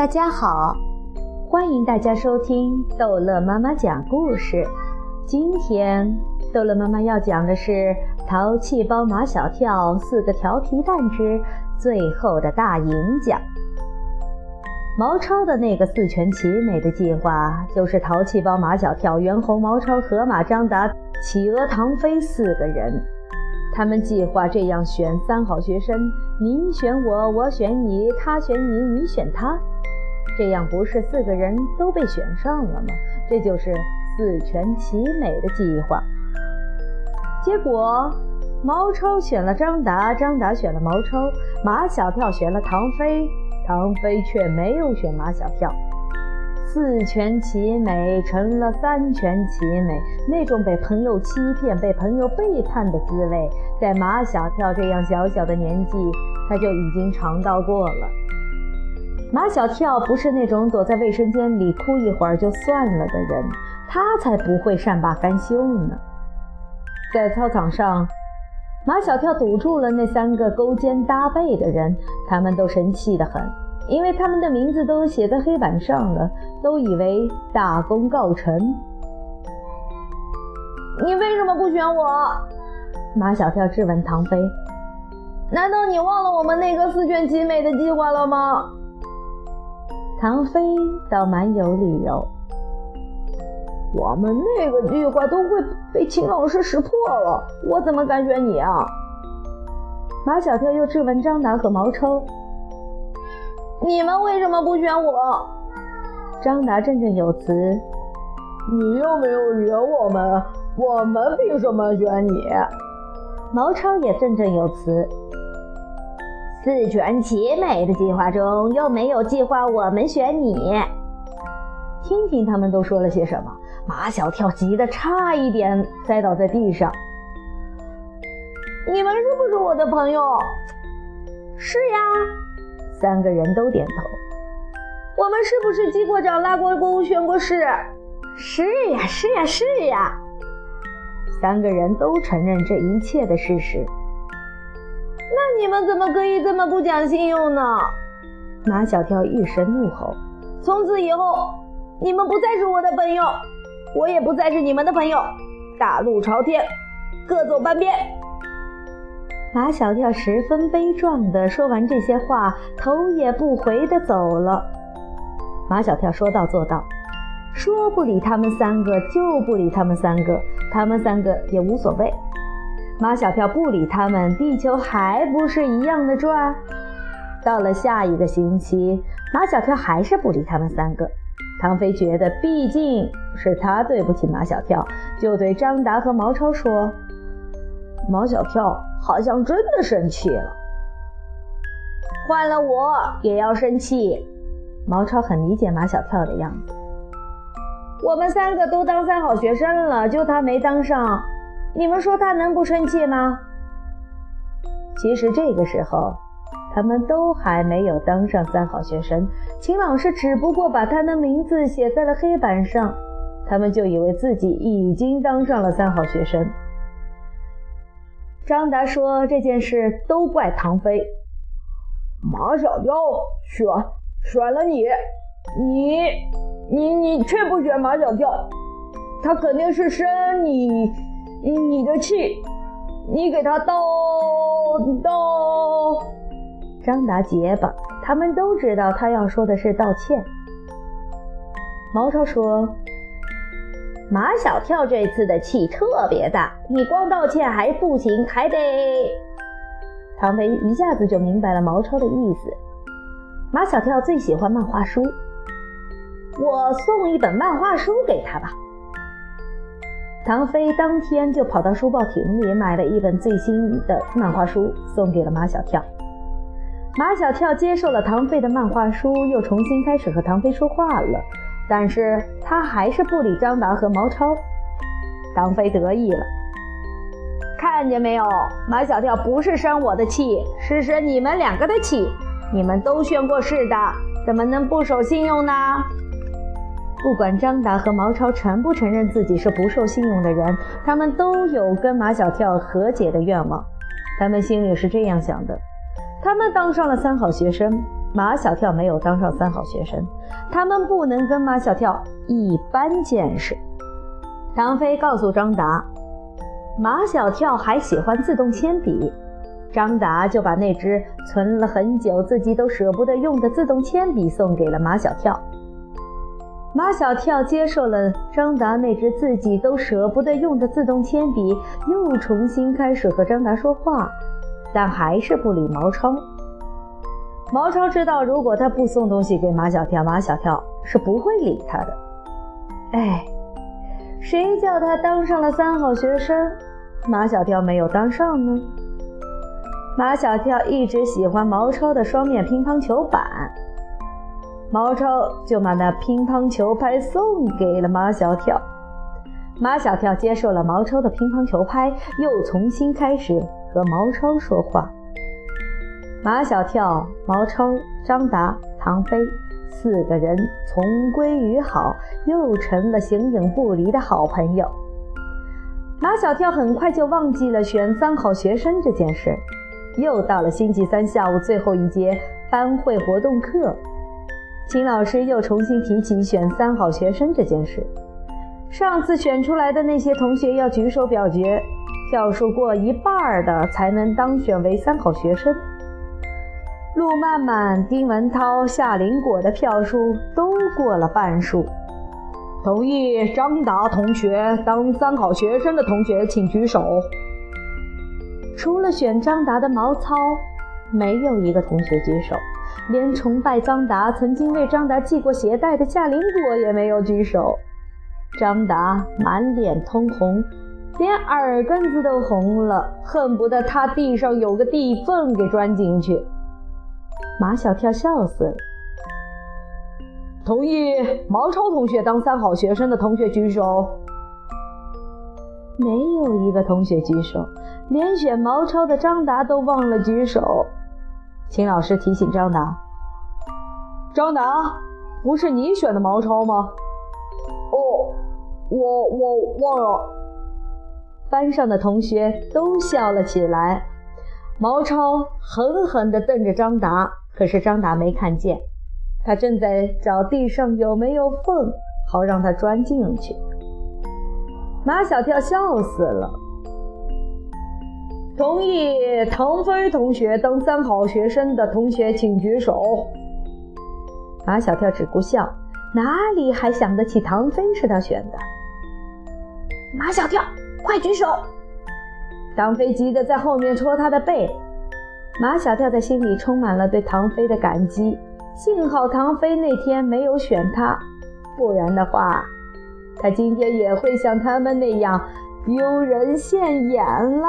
大家好，欢迎大家收听逗乐妈妈讲故事。今天逗乐妈妈要讲的是《淘气包马小跳四个调皮蛋之最后的大赢家》。毛超的那个四全其美的计划，就是淘气包马小跳、猿猴毛超、河马张达、企鹅唐飞四个人。他们计划这样选三好学生：你选我，我选你，他选你，你选他。这样不是四个人都被选上了吗？这就是四全其美的计划。结果，毛超选了张达，张达选了毛超，马小跳选了唐飞，唐飞却没有选马小跳。四全其美成了三全其美，那种被朋友欺骗、被朋友背叛的滋味，在马小跳这样小小的年纪，他就已经尝到过了。马小跳不是那种躲在卫生间里哭一会儿就算了的人，他才不会善罢甘休呢。在操场上，马小跳堵住了那三个勾肩搭背的人，他们都生气得很。因为他们的名字都写在黑板上了，都以为大功告成。你为什么不选我？马小跳质问唐飞。难道你忘了我们那个四全其美的计划了吗？唐飞倒蛮有理由。我们那个计划都会被秦老师识破了，我怎么敢选你啊？马小跳又质问张达和毛超。你们为什么不选我？张达振振有词：“你又没有惹我们，我们凭什么选你？”毛超也振振有词：“四全其美的计划中又没有计划我们选你。”听听他们都说了些什么？马小跳急得差一点栽倒在地上。你们是不是我的朋友？是呀。三个人都点头。我们是不是击过掌、拉过弓、宣过誓？是呀，是呀，是呀。三个人都承认这一切的事实。你们怎么可以这么不讲信用呢？马小跳一声怒吼：“从此以后，你们不再是我的朋友，我也不再是你们的朋友。大路朝天，各走半边。”马小跳十分悲壮地说完这些话，头也不回地走了。马小跳说到做到，说不理他们三个就不理他们三个，他们三个也无所谓。马小跳不理他们，地球还不是一样的转？到了下一个星期，马小跳还是不理他们三个。唐飞觉得毕竟是他对不起马小跳，就对张达和毛超说。毛小跳好像真的生气了，换了我也要生气。毛超很理解马小跳的样子。我们三个都当三好学生了，就他没当上，你们说他能不生气吗？其实这个时候，他们都还没有当上三好学生，秦老师只不过把他的名字写在了黑板上，他们就以为自己已经当上了三好学生。张达说：“这件事都怪唐飞，马小跳选选了你，你你你却不选马小跳，他肯定是生你你的气，你给他道道。”张达结巴，他们都知道他要说的是道歉。毛超说。马小跳这次的气特别大，你光道歉还不行，还得……唐飞一下子就明白了毛超的意思。马小跳最喜欢漫画书，我送一本漫画书给他吧。唐飞当天就跑到书报亭里买了一本最新的漫画书，送给了马小跳。马小跳接受了唐飞的漫画书，又重新开始和唐飞说话了。但是他还是不理张达和毛超。唐飞得意了，看见没有？马小跳不是生我的气，是生你们两个的气。你们都宣过誓的，怎么能不守信用呢？不管张达和毛超承不承认自己是不受信用的人，他们都有跟马小跳和解的愿望。他们心里是这样想的：他们当上了三好学生，马小跳没有当上三好学生，他们不能跟马小跳一般见识。唐飞告诉张达，马小跳还喜欢自动铅笔，张达就把那支存了很久、自己都舍不得用的自动铅笔送给了马小跳。马小跳接受了张达那支自己都舍不得用的自动铅笔，又重新开始和张达说话，但还是不理毛超。毛超知道，如果他不送东西给马小跳，马小跳是不会理他的。哎，谁叫他当上了三好学生，马小跳没有当上呢？马小跳一直喜欢毛超的双面乒乓球板。毛超就把那乒乓球拍送给了马小跳，马小跳接受了毛超的乒乓球拍，又重新开始和毛超说话。马小跳、毛超、张达、唐飞四个人重归于好，又成了形影不离的好朋友。马小跳很快就忘记了选三好学生这件事。又到了星期三下午最后一节班会活动课。秦老师又重新提起选三好学生这件事。上次选出来的那些同学要举手表决，票数过一半的才能当选为三好学生。陆曼曼、丁文涛、夏林果的票数都过了半数。同意张达同学当三好学生的同学请举手。除了选张达的毛糙，没有一个同学举手。连崇拜张达、曾经为张达系过鞋带的夏林果也没有举手。张达满脸通红，连耳根子都红了，恨不得他地上有个地缝给钻进去。马小跳笑死了。同意毛超同学当三好学生的同学举手。没有一个同学举手，连选毛超的张达都忘了举手。秦老师提醒张达：“张达，不是你选的毛超吗？”“哦，我我忘了。”班上的同学都笑了起来。毛超狠狠地瞪着张达，可是张达没看见，他正在找地上有没有缝，好让他钻进去。马小跳笑死了。同意唐飞同学当三好学生的同学请举手。马小跳只顾笑，哪里还想得起唐飞是他选的？马小跳，快举手！唐飞急得在后面戳他的背。马小跳在心里充满了对唐飞的感激，幸好唐飞那天没有选他，不然的话，他今天也会像他们那样丢人现眼了。